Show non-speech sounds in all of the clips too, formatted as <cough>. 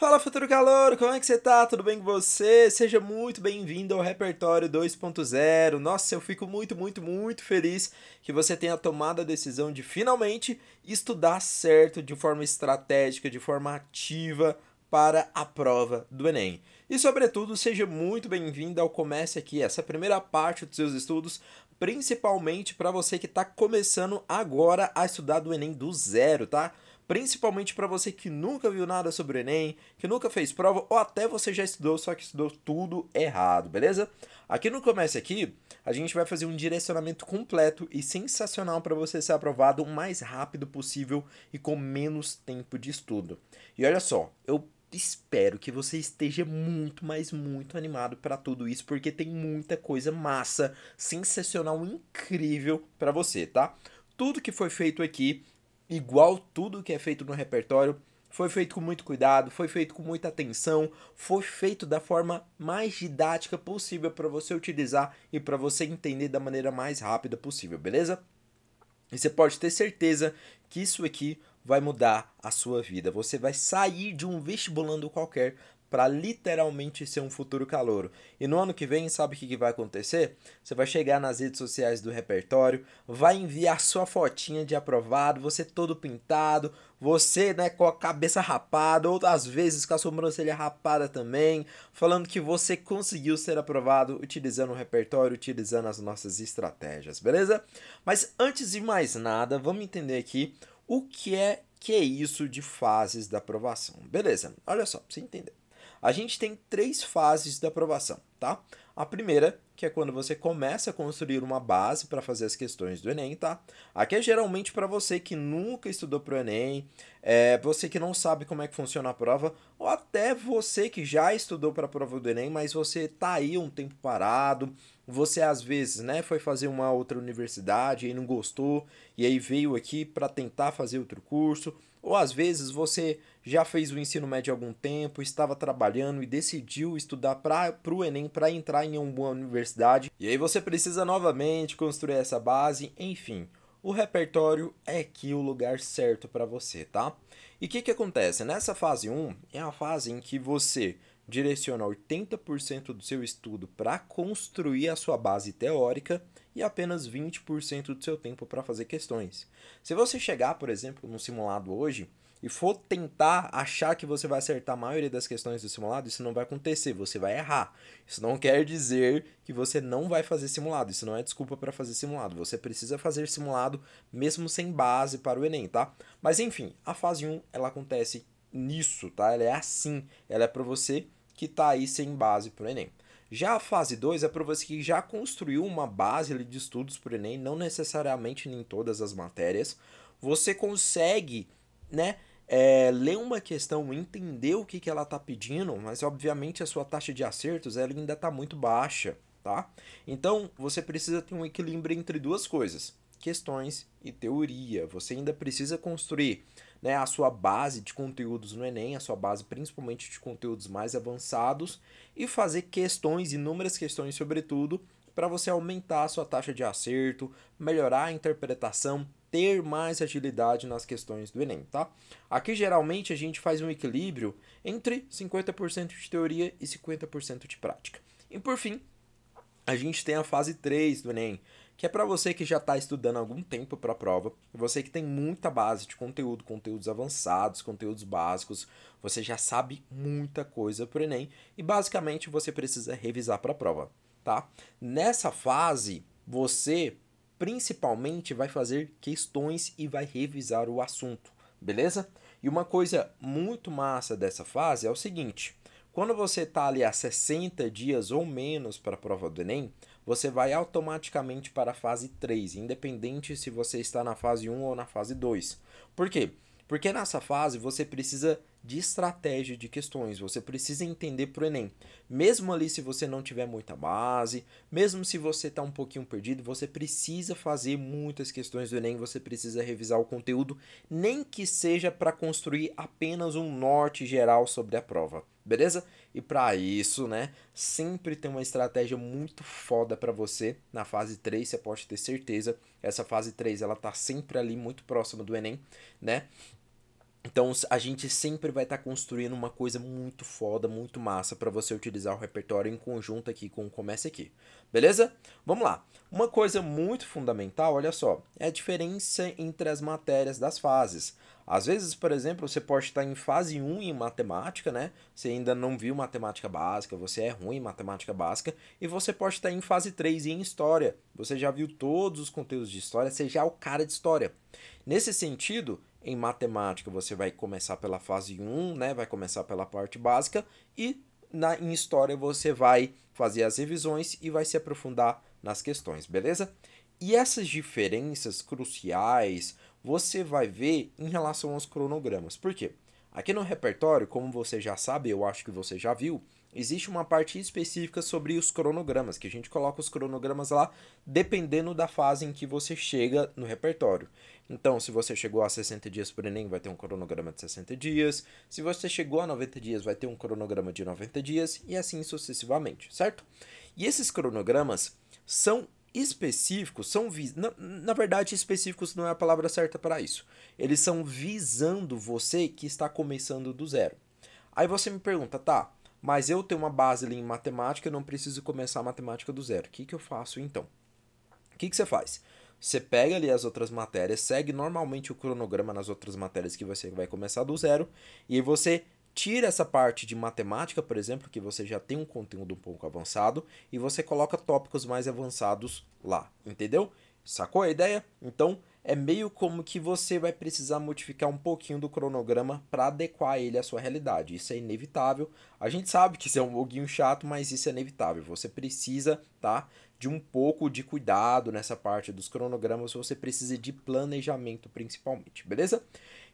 Fala futuro calor, como é que você tá? Tudo bem com você? Seja muito bem-vindo ao Repertório 2.0. Nossa, eu fico muito, muito, muito feliz que você tenha tomado a decisão de finalmente estudar certo, de forma estratégica, de forma ativa para a prova do Enem. E sobretudo, seja muito bem-vindo ao Comece Aqui, essa primeira parte dos seus estudos, principalmente para você que está começando agora a estudar do Enem do zero, tá? Principalmente para você que nunca viu nada sobre o Enem, que nunca fez prova, ou até você já estudou, só que estudou tudo errado, beleza? Aqui no Comece Aqui, a gente vai fazer um direcionamento completo e sensacional para você ser aprovado o mais rápido possível e com menos tempo de estudo. E olha só, eu espero que você esteja muito, mas muito animado para tudo isso, porque tem muita coisa massa, sensacional, incrível para você, tá? Tudo que foi feito aqui igual tudo que é feito no repertório, foi feito com muito cuidado, foi feito com muita atenção, foi feito da forma mais didática possível para você utilizar e para você entender da maneira mais rápida possível, beleza? E você pode ter certeza que isso aqui vai mudar a sua vida. Você vai sair de um vestibulando qualquer para literalmente ser um futuro calouro. E no ano que vem, sabe o que, vai acontecer? Você vai chegar nas redes sociais do repertório, vai enviar sua fotinha de aprovado, você todo pintado, você né, com a cabeça rapada, ou às vezes com a sobrancelha rapada também, falando que você conseguiu ser aprovado utilizando o repertório, utilizando as nossas estratégias, beleza? Mas antes de mais nada, vamos entender aqui o que é que é isso de fases da aprovação. Beleza, olha só, pra você entender. A gente tem três fases da aprovação, tá? A primeira, que é quando você começa a construir uma base para fazer as questões do Enem, tá? Aqui é geralmente para você que nunca estudou para o Enem, é, você que não sabe como é que funciona a prova, ou até você que já estudou para a prova do Enem, mas você tá aí um tempo parado, você às vezes, né, foi fazer uma outra universidade e não gostou, e aí veio aqui para tentar fazer outro curso, ou às vezes você já fez o ensino médio há algum tempo, estava trabalhando e decidiu estudar para o Enem para entrar em uma boa universidade. E aí você precisa novamente construir essa base, enfim. O repertório é aqui o lugar certo para você, tá? E o que, que acontece? Nessa fase 1 é a fase em que você direciona 80% do seu estudo para construir a sua base teórica e apenas 20% do seu tempo para fazer questões. Se você chegar, por exemplo, no simulado hoje e for tentar achar que você vai acertar a maioria das questões do simulado, isso não vai acontecer, você vai errar. Isso não quer dizer que você não vai fazer simulado, isso não é desculpa para fazer simulado. Você precisa fazer simulado mesmo sem base para o ENEM, tá? Mas enfim, a fase 1 ela acontece nisso, tá? Ela é assim, ela é para você que está aí sem base para o ENEM. Já a fase 2 é para você que já construiu uma base de estudos para o Enem, não necessariamente em todas as matérias. Você consegue, né, é, ler uma questão, entender o que, que ela está pedindo, mas obviamente a sua taxa de acertos ela ainda está muito baixa, tá? Então você precisa ter um equilíbrio entre duas coisas, questões e teoria. Você ainda precisa construir né, a sua base de conteúdos no Enem, a sua base principalmente de conteúdos mais avançados, e fazer questões, inúmeras questões, sobretudo, para você aumentar a sua taxa de acerto, melhorar a interpretação, ter mais agilidade nas questões do Enem, tá? Aqui geralmente a gente faz um equilíbrio entre 50% de teoria e 50% de prática. E por fim, a gente tem a fase 3 do Enem, que é para você que já está estudando há algum tempo para a prova, você que tem muita base de conteúdo, conteúdos avançados, conteúdos básicos, você já sabe muita coisa para o Enem e basicamente você precisa revisar para a prova, tá? Nessa fase, você principalmente vai fazer questões e vai revisar o assunto, beleza? E uma coisa muito massa dessa fase é o seguinte: quando você está ali a 60 dias ou menos para a prova do Enem, você vai automaticamente para a fase 3, independente se você está na fase 1 ou na fase 2. Por quê? Porque nessa fase você precisa de estratégia de questões, você precisa entender para o Enem. Mesmo ali se você não tiver muita base, mesmo se você está um pouquinho perdido, você precisa fazer muitas questões do Enem, você precisa revisar o conteúdo, nem que seja para construir apenas um norte geral sobre a prova, beleza? E para isso, né, sempre tem uma estratégia muito foda para você na fase 3, você pode ter certeza. Essa fase 3 ela tá sempre ali muito próxima do Enem, né? Então a gente sempre vai estar tá construindo uma coisa muito foda, muito massa para você utilizar o repertório em conjunto aqui com o Comece Aqui. Beleza? Vamos lá. Uma coisa muito fundamental, olha só, é a diferença entre as matérias das fases. Às vezes, por exemplo, você pode estar em fase 1 em matemática, né? Você ainda não viu matemática básica, você é ruim em matemática básica, e você pode estar em fase 3 em história. Você já viu todos os conteúdos de história, você já é o cara de história. Nesse sentido, em matemática você vai começar pela fase 1, né? Vai começar pela parte básica e na em história você vai fazer as revisões e vai se aprofundar nas questões, beleza? E essas diferenças cruciais você vai ver em relação aos cronogramas. Por quê? Aqui no repertório, como você já sabe, eu acho que você já viu, existe uma parte específica sobre os cronogramas, que a gente coloca os cronogramas lá dependendo da fase em que você chega no repertório. Então, se você chegou a 60 dias por Enem, vai ter um cronograma de 60 dias. Se você chegou a 90 dias, vai ter um cronograma de 90 dias e assim sucessivamente, certo? E esses cronogramas são específicos, são na, na verdade, específicos não é a palavra certa para isso. Eles são visando você que está começando do zero. Aí você me pergunta, tá, mas eu tenho uma base ali em matemática, eu não preciso começar a matemática do zero. O que, que eu faço então? O que, que você faz? Você pega ali as outras matérias, segue normalmente o cronograma nas outras matérias que você vai começar do zero, e você tira essa parte de matemática, por exemplo, que você já tem um conteúdo um pouco avançado, e você coloca tópicos mais avançados lá, entendeu? Sacou a ideia? Então, é meio como que você vai precisar modificar um pouquinho do cronograma para adequar ele à sua realidade. Isso é inevitável. A gente sabe que isso é um pouquinho chato, mas isso é inevitável. Você precisa, tá, de um pouco de cuidado nessa parte dos cronogramas, você precisa de planejamento principalmente, beleza?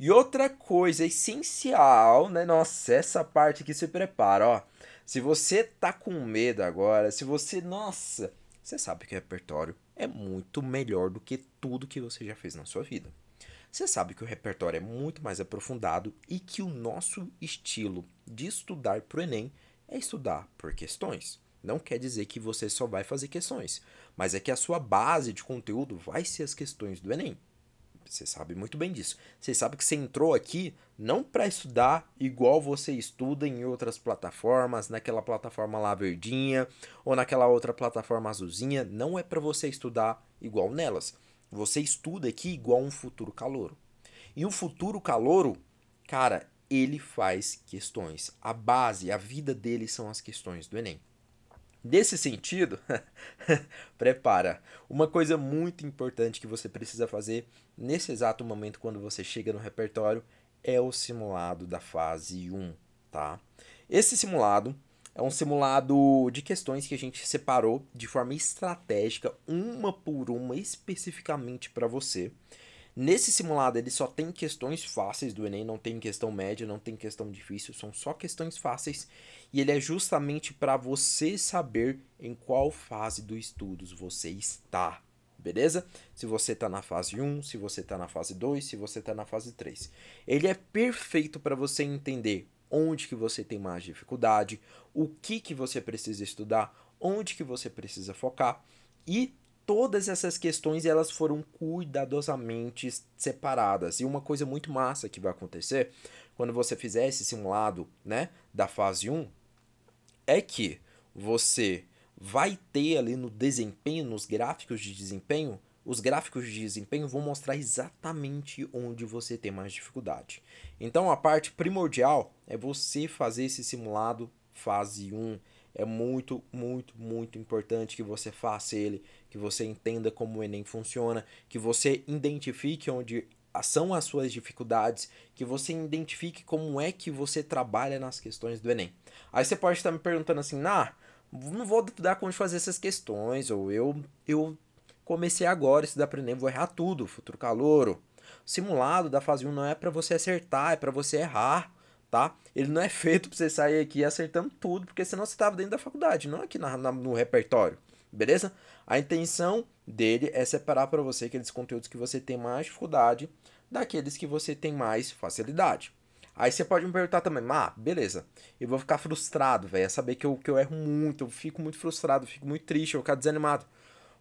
E outra coisa essencial, né? Nossa, essa parte que se prepara, ó. Se você tá com medo agora, se você, nossa, você sabe que o repertório é muito melhor do que tudo que você já fez na sua vida. Você sabe que o repertório é muito mais aprofundado e que o nosso estilo de estudar para o Enem é estudar por questões. Não quer dizer que você só vai fazer questões, mas é que a sua base de conteúdo vai ser as questões do Enem. Você sabe muito bem disso. Você sabe que você entrou aqui não para estudar igual você estuda em outras plataformas, naquela plataforma lá verdinha ou naquela outra plataforma azulzinha. Não é para você estudar igual nelas. Você estuda aqui igual um futuro calouro. E o futuro calouro, cara, ele faz questões. A base, a vida dele são as questões do Enem. Nesse sentido, <laughs> prepara. Uma coisa muito importante que você precisa fazer nesse exato momento quando você chega no repertório é o simulado da fase 1, tá? Esse simulado é um simulado de questões que a gente separou de forma estratégica, uma por uma, especificamente para você. Nesse simulado ele só tem questões fáceis do Enem, não tem questão média, não tem questão difícil, são só questões fáceis e ele é justamente para você saber em qual fase do estudos você está, beleza? Se você está na fase 1, se você está na fase 2, se você está na fase 3. Ele é perfeito para você entender onde que você tem mais dificuldade, o que que você precisa estudar, onde que você precisa focar e todas essas questões elas foram cuidadosamente separadas. E uma coisa muito massa que vai acontecer quando você fizer esse simulado, né, da fase 1, é que você vai ter ali no desempenho, nos gráficos de desempenho, os gráficos de desempenho vão mostrar exatamente onde você tem mais dificuldade. Então a parte primordial é você fazer esse simulado fase 1 é muito, muito, muito importante que você faça ele, que você entenda como o Enem funciona, que você identifique onde são as suas dificuldades, que você identifique como é que você trabalha nas questões do Enem. Aí você pode estar me perguntando assim, não vou dar de fazer essas questões, ou eu, eu comecei agora a estudar para o Enem, vou errar tudo, futuro calouro. Simulado da fase 1 não é para você acertar, é para você errar tá? Ele não é <laughs> feito pra você sair aqui acertando tudo, porque senão você tava dentro da faculdade, não aqui na, na, no repertório, beleza? A intenção dele é separar para você aqueles conteúdos que você tem mais dificuldade daqueles que você tem mais facilidade. Aí você pode me perguntar também, ah, beleza, eu vou ficar frustrado, velho, é saber que eu, que eu erro muito, eu fico muito frustrado, fico muito triste, eu ficar desanimado.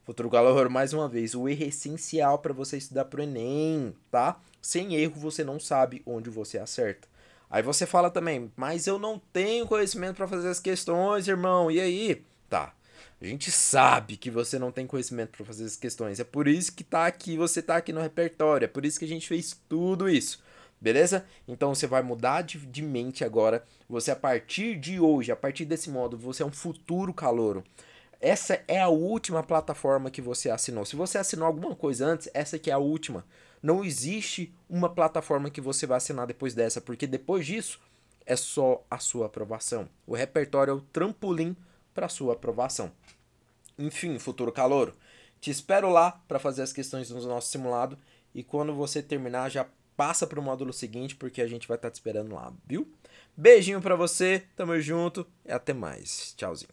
Futuro Galor, mais uma vez, o erro é essencial para você estudar pro Enem, tá? sem erro você não sabe onde você acerta. Aí você fala também, mas eu não tenho conhecimento para fazer as questões, irmão. E aí? Tá. A gente sabe que você não tem conhecimento para fazer as questões. É por isso que tá aqui, você tá aqui no repertório. É por isso que a gente fez tudo isso. Beleza? Então você vai mudar de, de mente agora. Você, a partir de hoje, a partir desse modo, você é um futuro calouro. Essa é a última plataforma que você assinou. Se você assinou alguma coisa antes, essa aqui é a última. Não existe uma plataforma que você vai assinar depois dessa, porque depois disso é só a sua aprovação. O repertório é o trampolim para sua aprovação. Enfim, futuro calouro, te espero lá para fazer as questões no nosso simulado e quando você terminar já passa para o módulo seguinte porque a gente vai estar tá te esperando lá, viu? Beijinho para você, tamo junto e até mais. Tchauzinho.